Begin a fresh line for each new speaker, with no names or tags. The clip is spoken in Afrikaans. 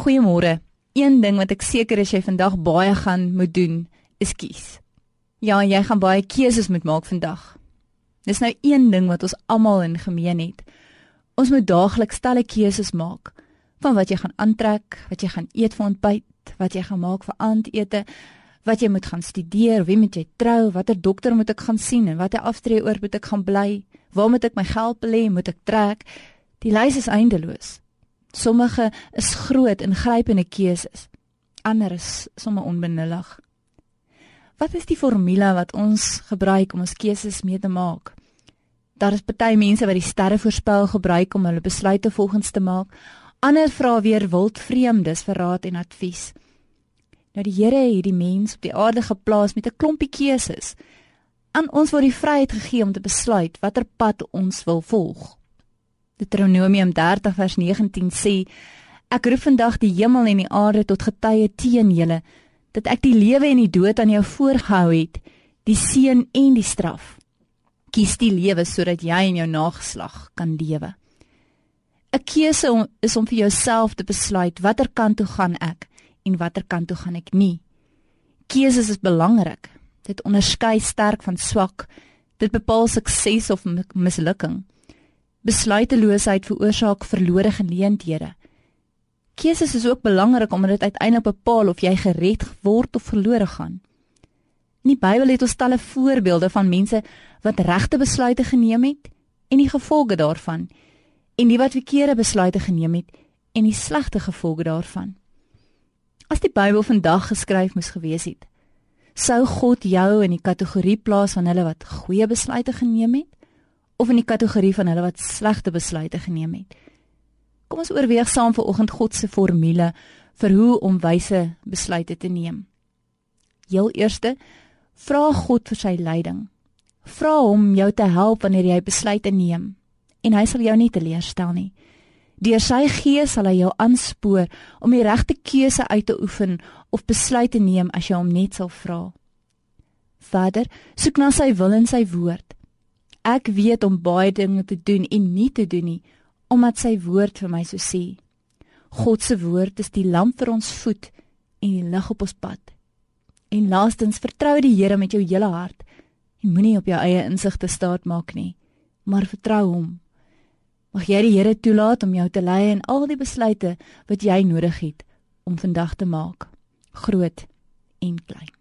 Goeiemôre. Een ding wat ek seker is jy vandag baie gaan moet doen, is kies. Ja, jy gaan baie keuses moet maak vandag. Dis nou een ding wat ons almal in gemeen het. Ons moet daagliks talle keuses maak van wat jy gaan aantrek, wat jy gaan eet vir ontbyt, wat jy gaan maak vir aandete, wat jy moet gaan studeer, wie moet jy trou, watter dokter moet ek gaan sien en watter aftree oor moet ek gaan bly, waar moet ek my geld belê, moet ek trek? Die lys is eindeloos. Sommige is groot ingrypende keuses. Ander is sommer onbenullig. Wat is die formule wat ons gebruik om ons keuses mee te maak? Daar is baie mense wat die sterre voorspel gebruik om hulle besluite volgens te maak. Ander vra weer wild vreemdes vir raad en advies. Nou die Here het die mens op die aarde geplaas met 'n klompie keuses. Aan ons word die vryheid gegee om te besluit watter pad ons wil volg. Deuteronomium 30 vers 19 sê: Ek roep vandag die hemel en die aarde tot getuie teen julle dat ek die lewe en die dood aan jou voorgehou het, die seën en die straf. Kies die lewe sodat jy en jou nageslag kan lewe. 'n Keuse is om vir jouself te besluit watter kant toe gaan ek en watter kant toe gaan ek nie. Keuses is belangrik. Dit onderskei sterk van swak. Dit bepaal sukses of mislukking. Besluiteloosheid veroorsaak verlore geleenthede. Keuses is ook belangrik omdat dit uiteindelik bepaal of jy gered word of verlore gaan. In die Bybel het ons talle voorbeelde van mense wat regte besluite geneem het en die gevolge daarvan en die wat verkeerde besluite geneem het en die slegte gevolge daarvan. As die Bybel vandag geskryf moes gewees het, sou God jou in die kategorie plaas van hulle wat goeie besluite geneem het of in die kategorie van hulle wat slegte besluite geneem het. Kom ons oorweeg saam vanoggend God se formule vir hoe om wyse besluite te neem. Heel eerste, vra God vir sy leiding. Vra hom jou te help wanneer jy besluite neem en hy sal jou nie teleurstel nie. Deur sy gees sal hy jou aanspoor om die regte keuse uit te oefen of besluit te neem as jy hom net sal vra. Vader, soek na sy wil en sy woord. Ek weet om baie dinge te doen en nie te doen nie omdat sy woord vir my so sê. God se woord is die lamp vir ons voet en die lig op ons pad. En laastens vertrou die Here met jou hele hart en moenie op jou eie insig te staat maak nie, maar vertrou hom. Mag jy die Here toelaat om jou te lei in al die besluite wat jy nodig het om vandag te maak, groot en klein.